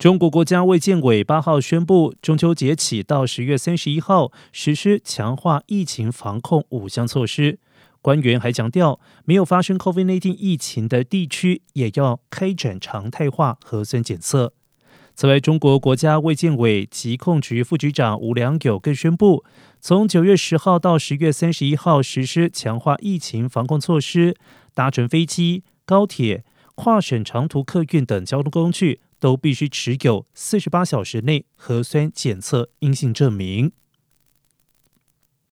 中国国家卫健委八号宣布，中秋节起到十月三十一号实施强化疫情防控五项措施。官员还强调，没有发生 COVID-19 疫情的地区也要开展常态化核酸检测。此外，中国国家卫健委疾控局副局长吴良友更宣布，从九月十号到十月三十一号实施强化疫情防控措施，搭乘飞机、高铁、跨省长途客运等交通工具。都必须持有四十八小时内核酸检测阴性证明。